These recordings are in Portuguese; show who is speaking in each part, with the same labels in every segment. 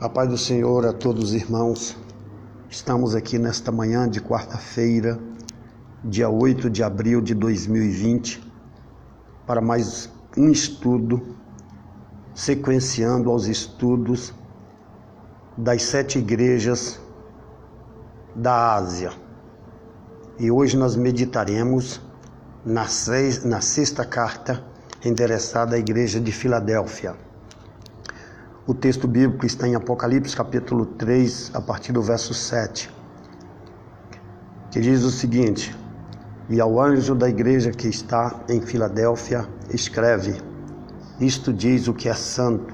Speaker 1: A paz do Senhor a todos os irmãos. Estamos aqui nesta manhã de quarta-feira, dia 8 de abril de 2020, para mais um estudo, sequenciando aos estudos das sete igrejas da Ásia. E hoje nós meditaremos na, sexta carta endereçada à igreja de Filadélfia. O texto bíblico está em Apocalipse capítulo 3, a partir do verso 7, que diz o seguinte: E ao anjo da igreja que está em Filadélfia, escreve: Isto diz o que é santo,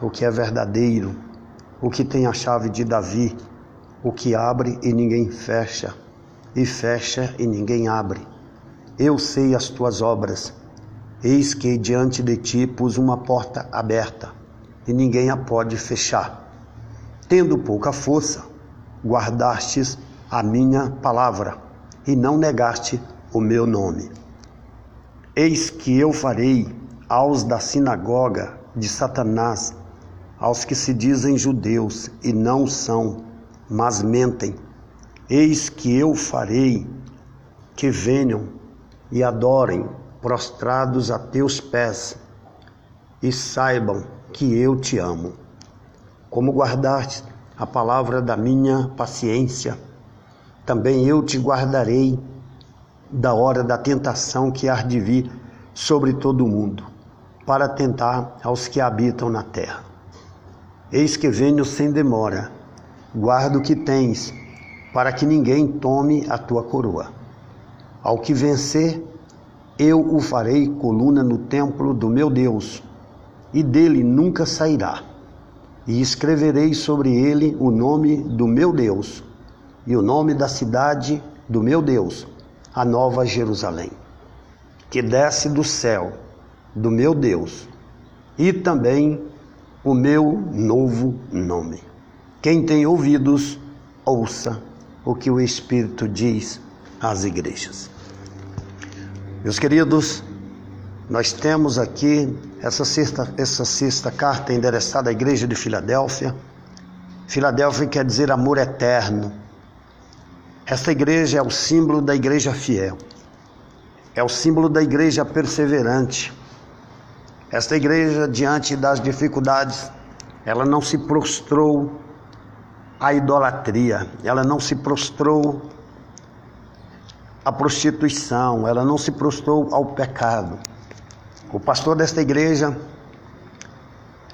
Speaker 1: o que é verdadeiro, o que tem a chave de Davi, o que abre e ninguém fecha, e fecha e ninguém abre. Eu sei as tuas obras Eis que diante de ti pus uma porta aberta, e ninguém a pode fechar. Tendo pouca força, guardastes a minha palavra, e não negaste o meu nome. Eis que eu farei aos da sinagoga de Satanás, aos que se dizem judeus e não são, mas mentem. Eis que eu farei que venham e adorem prostrados a teus pés e saibam que eu te amo. Como guardaste a palavra da minha paciência, também eu te guardarei da hora da tentação que há de vir sobre todo o mundo, para tentar aos que habitam na terra. Eis que venho sem demora, guarda o que tens, para que ninguém tome a tua coroa. Ao que vencer, eu o farei coluna no templo do meu Deus, e dele nunca sairá. E escreverei sobre ele o nome do meu Deus, e o nome da cidade do meu Deus, a nova Jerusalém, que desce do céu, do meu Deus, e também o meu novo nome. Quem tem ouvidos, ouça o que o Espírito diz às igrejas. Meus queridos, nós temos aqui essa sexta, essa sexta carta endereçada à igreja de Filadélfia. Filadélfia quer dizer amor eterno. Esta igreja é o símbolo da igreja fiel, é o símbolo da igreja perseverante. Esta igreja, diante das dificuldades, ela não se prostrou à idolatria, ela não se prostrou a prostituição, ela não se prostrou ao pecado. O pastor desta igreja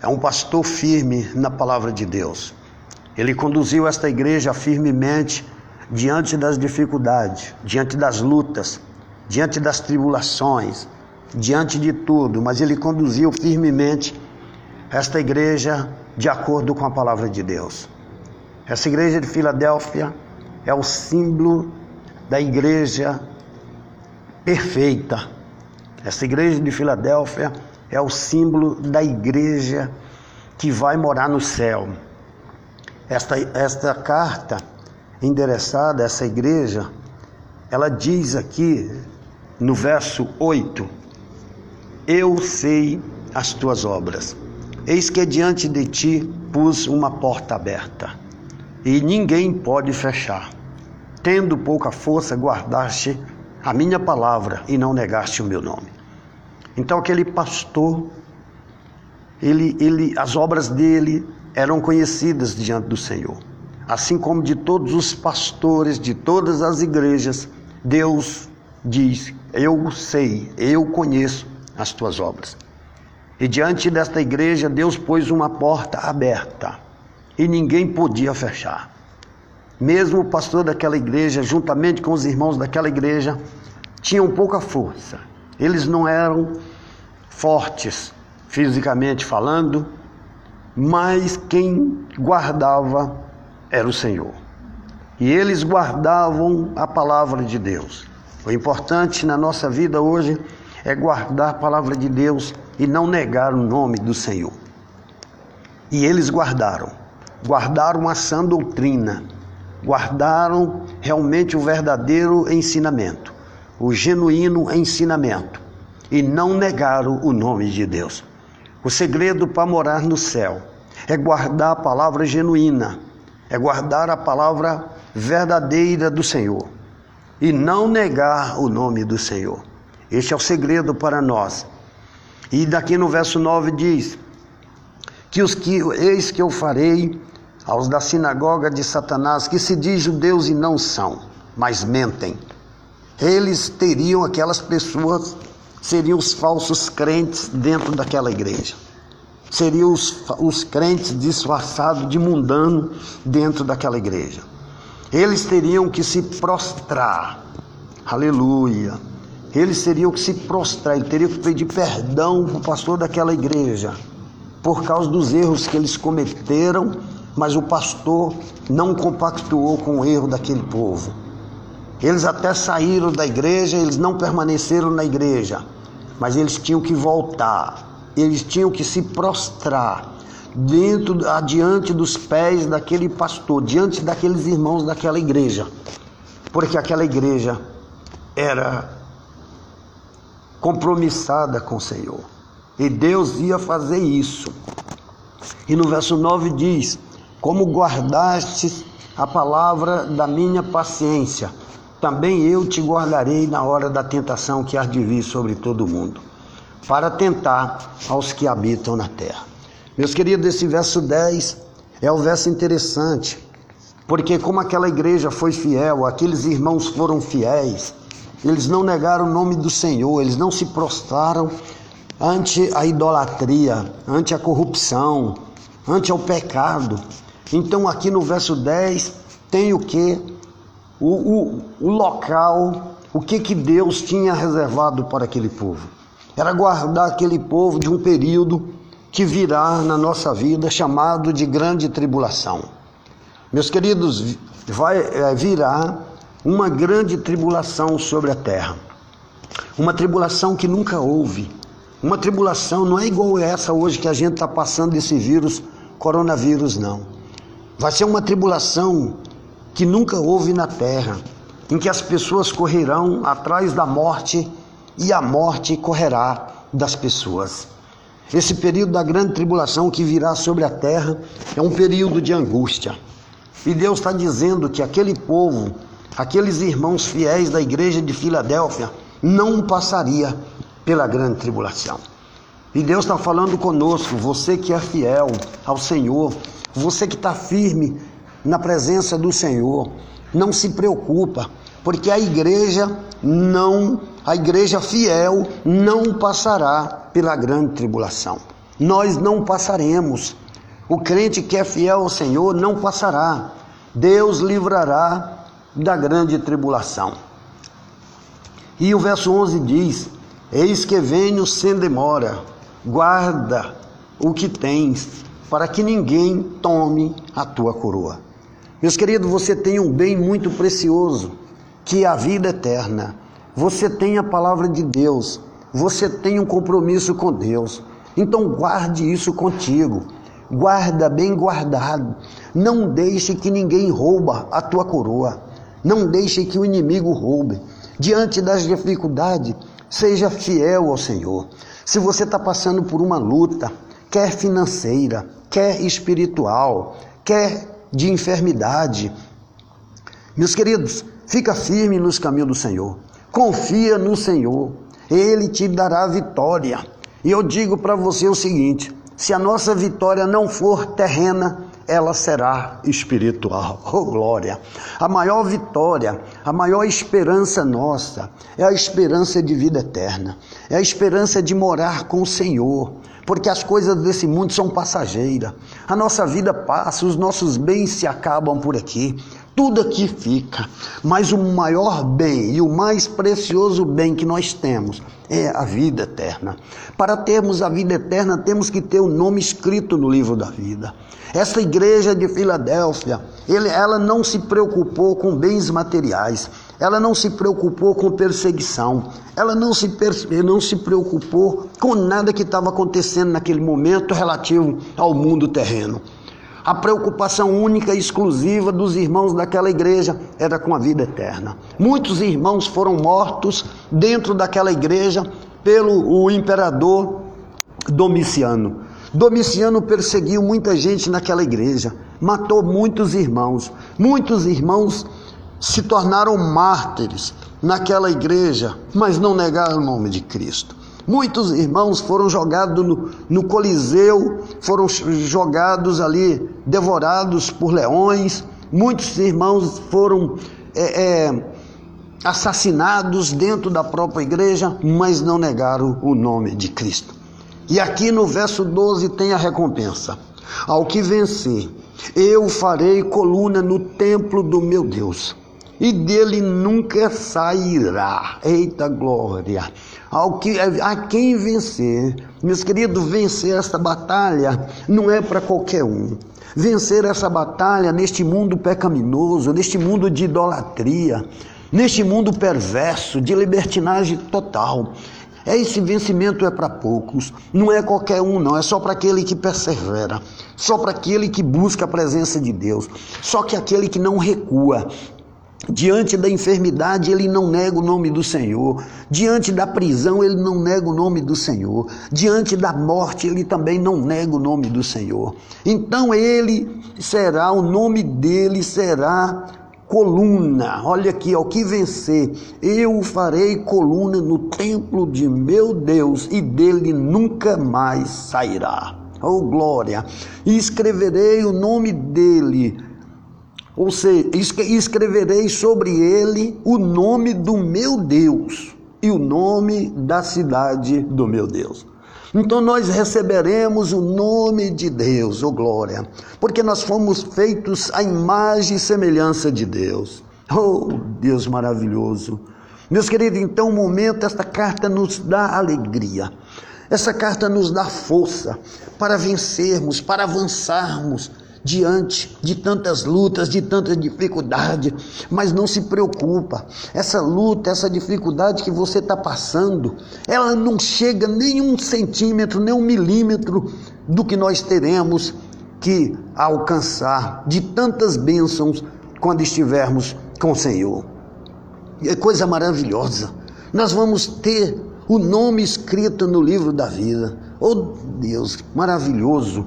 Speaker 1: é um pastor firme na palavra de Deus. Ele conduziu esta igreja firmemente diante das dificuldades, diante das lutas, diante das tribulações, diante de tudo, mas ele conduziu firmemente esta igreja de acordo com a palavra de Deus. Essa igreja de Filadélfia é o símbolo da igreja perfeita. Essa igreja de Filadélfia é o símbolo da igreja que vai morar no céu. Esta, esta carta endereçada a essa igreja, ela diz aqui no verso 8: Eu sei as tuas obras. Eis que diante de ti pus uma porta aberta, e ninguém pode fechar tendo pouca força, guardaste a minha palavra e não negaste o meu nome. Então aquele pastor, ele, ele, as obras dele eram conhecidas diante do Senhor. Assim como de todos os pastores de todas as igrejas, Deus diz: Eu sei, eu conheço as tuas obras. E diante desta igreja, Deus pôs uma porta aberta e ninguém podia fechar. Mesmo o pastor daquela igreja, juntamente com os irmãos daquela igreja, tinham pouca força. Eles não eram fortes fisicamente falando, mas quem guardava era o Senhor. E eles guardavam a palavra de Deus. O importante na nossa vida hoje é guardar a palavra de Deus e não negar o nome do Senhor. E eles guardaram, guardaram a sã doutrina guardaram realmente o verdadeiro ensinamento, o genuíno ensinamento, e não negaram o nome de Deus. O segredo para morar no céu é guardar a palavra genuína, é guardar a palavra verdadeira do Senhor e não negar o nome do Senhor. Este é o segredo para nós. E daqui no verso 9 diz: Que os que eis que eu farei aos da sinagoga de Satanás, que se diz judeus e não são, mas mentem. Eles teriam aquelas pessoas, seriam os falsos crentes dentro daquela igreja. Seriam os, os crentes disfarçados de mundano dentro daquela igreja. Eles teriam que se prostrar. Aleluia eles teriam que se prostrar, ele teria que pedir perdão para o pastor daquela igreja, por causa dos erros que eles cometeram, mas o pastor não compactuou com o erro daquele povo. Eles até saíram da igreja, eles não permaneceram na igreja, mas eles tinham que voltar, eles tinham que se prostrar dentro, adiante dos pés daquele pastor, diante daqueles irmãos daquela igreja, porque aquela igreja era compromissada com o Senhor. E Deus ia fazer isso. E no verso 9 diz: Como guardaste a palavra da minha paciência, também eu te guardarei na hora da tentação que há de vir sobre todo o mundo, para tentar aos que habitam na terra. Meus queridos, esse verso 10 é o verso interessante, porque como aquela igreja foi fiel, aqueles irmãos foram fiéis, eles não negaram o nome do Senhor, eles não se prostraram ante a idolatria, ante a corrupção, ante o pecado. Então, aqui no verso 10, tem o que? O, o, o local, o que, que Deus tinha reservado para aquele povo. Era guardar aquele povo de um período que virá na nossa vida chamado de grande tribulação. Meus queridos, vai é, virar uma grande tribulação sobre a terra. Uma tribulação que nunca houve. Uma tribulação não é igual essa hoje que a gente está passando desse vírus, coronavírus, não. Vai ser uma tribulação que nunca houve na terra, em que as pessoas correrão atrás da morte e a morte correrá das pessoas. Esse período da grande tribulação que virá sobre a terra é um período de angústia. E Deus está dizendo que aquele povo aqueles irmãos fiéis da igreja de Filadélfia não passaria pela grande tribulação. E Deus está falando conosco, você que é fiel ao Senhor, você que está firme na presença do Senhor, não se preocupa, porque a igreja não, a igreja fiel não passará pela grande tribulação. Nós não passaremos. O crente que é fiel ao Senhor não passará. Deus livrará da grande tribulação. E o verso 11 diz: Eis que venho sem demora, guarda o que tens, para que ninguém tome a tua coroa. Meus queridos, você tem um bem muito precioso, que é a vida eterna. Você tem a palavra de Deus, você tem um compromisso com Deus. Então guarde isso contigo. Guarda bem guardado. Não deixe que ninguém rouba a tua coroa. Não deixe que o inimigo roube. Diante das dificuldades, seja fiel ao Senhor. Se você está passando por uma luta, quer financeira, quer espiritual, quer de enfermidade, meus queridos, fica firme nos caminhos do Senhor. Confia no Senhor. Ele te dará vitória. E eu digo para você o seguinte: se a nossa vitória não for terrena, ela será espiritual. Oh glória! A maior vitória, a maior esperança nossa é a esperança de vida eterna, é a esperança de morar com o Senhor, porque as coisas desse mundo são passageiras. A nossa vida passa, os nossos bens se acabam por aqui. Tudo aqui fica, mas o maior bem e o mais precioso bem que nós temos é a vida eterna. Para termos a vida eterna, temos que ter o nome escrito no livro da vida. Essa igreja de Filadélfia, ela não se preocupou com bens materiais, ela não se preocupou com perseguição, ela não se, não se preocupou com nada que estava acontecendo naquele momento relativo ao mundo terreno. A preocupação única e exclusiva dos irmãos daquela igreja era com a vida eterna. Muitos irmãos foram mortos dentro daquela igreja pelo o imperador Domiciano. Domiciano perseguiu muita gente naquela igreja, matou muitos irmãos. Muitos irmãos se tornaram mártires naquela igreja, mas não negaram o nome de Cristo. Muitos irmãos foram jogados no, no, Coliseu, foram jogados ali, devorados por leões. Muitos irmãos foram é, é, assassinados dentro da própria igreja, mas não negaram o nome de Cristo. E aqui no verso 12 tem a recompensa: Ao que vencer, eu farei coluna no templo do meu Deus, e dele nunca sairá. Eita glória! Ao que, a quem vencer, meus queridos, vencer esta batalha não é para qualquer um. Vencer essa batalha neste mundo pecaminoso, neste mundo de idolatria, neste mundo perverso, de libertinagem total. Esse vencimento é para poucos, não é qualquer um, não, é só para aquele que persevera, só para aquele que busca a presença de Deus, só que aquele que não recua, Diante da enfermidade, ele não nega o nome do Senhor. Diante da prisão, ele não nega o nome do Senhor. Diante da morte, ele também não nega o nome do Senhor. Então, ele será, o nome dele será coluna. Olha aqui, ao que vencer, eu farei coluna no templo de meu Deus e dele nunca mais sairá. Oh glória! E escreverei o nome dele ou seja, escreverei sobre ele o nome do meu Deus e o nome da cidade do meu Deus. Então nós receberemos o nome de Deus, oh glória, porque nós fomos feitos à imagem e semelhança de Deus. Oh Deus maravilhoso. Meus queridos, então, o momento, esta carta nos dá alegria. Essa carta nos dá força para vencermos, para avançarmos, diante de tantas lutas, de tanta dificuldade, mas não se preocupa. Essa luta, essa dificuldade que você está passando, ela não chega nem um centímetro, nem um milímetro do que nós teremos que alcançar de tantas bênçãos quando estivermos com o Senhor. É coisa maravilhosa. Nós vamos ter o nome escrito no livro da vida. Oh Deus, maravilhoso.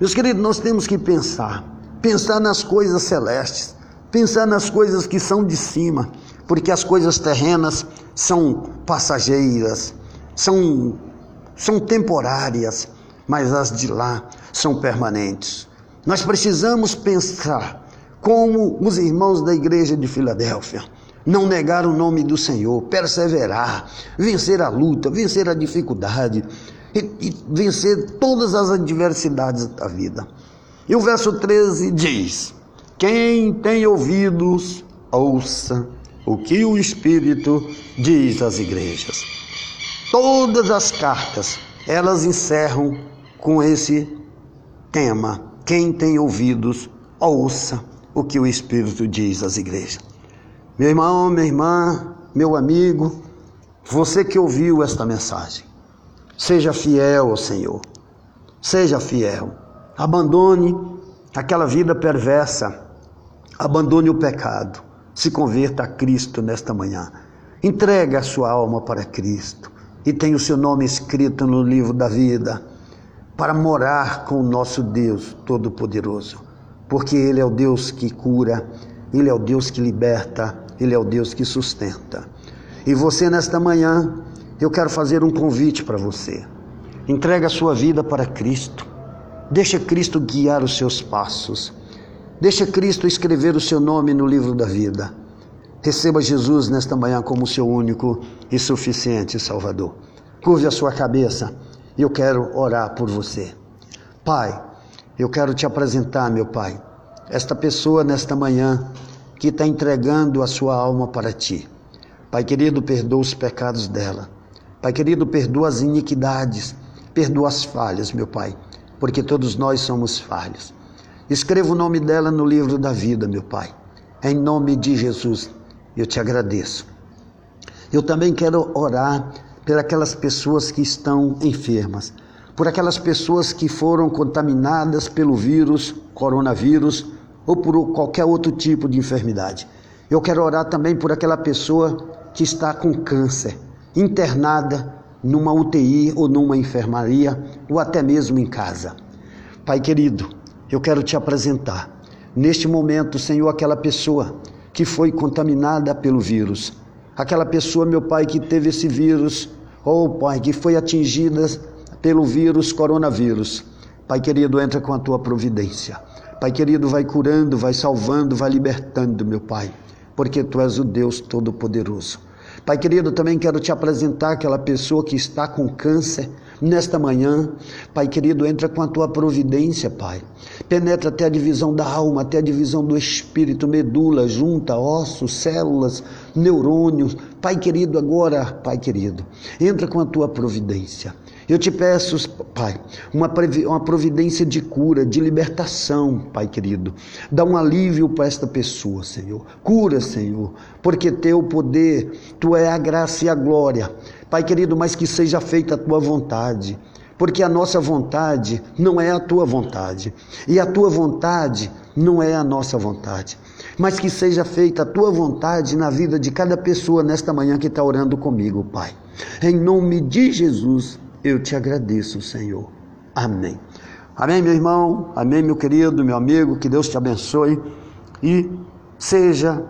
Speaker 1: Meus queridos, nós temos que pensar, pensar nas coisas celestes, pensar nas coisas que são de cima, porque as coisas terrenas são passageiras, são, são temporárias, mas as de lá são permanentes. Nós precisamos pensar como os irmãos da igreja de Filadélfia não negar o nome do Senhor, perseverar, vencer a luta, vencer a dificuldade, e vencer todas as adversidades da vida. E o verso 13 diz: Quem tem ouvidos, ouça o que o Espírito diz às igrejas. Todas as cartas, elas encerram com esse tema: Quem tem ouvidos, ouça o que o Espírito diz às igrejas. Meu irmão, minha irmã, meu amigo, você que ouviu esta mensagem, Seja fiel ao Senhor. Seja fiel. Abandone aquela vida perversa. Abandone o pecado. Se converta a Cristo nesta manhã. Entregue a sua alma para Cristo e tenha o seu nome escrito no livro da vida para morar com o nosso Deus Todo-Poderoso, porque Ele é o Deus que cura, Ele é o Deus que liberta, Ele é o Deus que sustenta. E você nesta manhã eu quero fazer um convite para você. Entrega a sua vida para Cristo. Deixa Cristo guiar os seus passos. Deixa Cristo escrever o seu nome no livro da vida. Receba Jesus nesta manhã como seu único e suficiente Salvador. Curve a sua cabeça e eu quero orar por você. Pai, eu quero te apresentar, meu Pai, esta pessoa nesta manhã que está entregando a sua alma para ti. Pai querido, perdoa os pecados dela. Pai querido, perdoa as iniquidades, perdoa as falhas, meu Pai, porque todos nós somos falhos. Escreva o nome dela no livro da vida, meu Pai. Em nome de Jesus, eu te agradeço. Eu também quero orar por aquelas pessoas que estão enfermas, por aquelas pessoas que foram contaminadas pelo vírus, coronavírus ou por qualquer outro tipo de enfermidade. Eu quero orar também por aquela pessoa que está com câncer internada numa UTI ou numa enfermaria ou até mesmo em casa. Pai querido, eu quero te apresentar neste momento, Senhor, aquela pessoa que foi contaminada pelo vírus. Aquela pessoa, meu Pai, que teve esse vírus, ou oh, Pai, que foi atingida pelo vírus coronavírus. Pai querido, entra com a tua providência. Pai querido, vai curando, vai salvando, vai libertando, meu Pai, porque tu és o Deus Todo-Poderoso. Pai querido, também quero te apresentar aquela pessoa que está com câncer nesta manhã. Pai querido, entra com a tua providência, Pai. Penetra até a divisão da alma, até a divisão do espírito, medula, junta, ossos, células, neurônios. Pai querido, agora, Pai querido, entra com a tua providência. Eu te peço, Pai, uma, uma providência de cura, de libertação, Pai querido. Dá um alívio para esta pessoa, Senhor. Cura, Senhor, porque teu poder, tu é a graça e a glória. Pai querido, mas que seja feita a tua vontade porque a nossa vontade não é a tua vontade, e a tua vontade não é a nossa vontade. Mas que seja feita a tua vontade na vida de cada pessoa nesta manhã que está orando comigo, Pai. Em nome de Jesus, eu te agradeço, Senhor. Amém. Amém, meu irmão. Amém, meu querido, meu amigo. Que Deus te abençoe e seja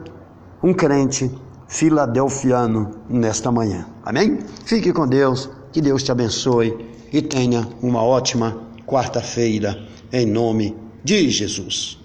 Speaker 1: um crente filadelfiano nesta manhã. Amém? Fique com Deus. Que Deus te abençoe e tenha uma ótima quarta-feira em nome de Jesus.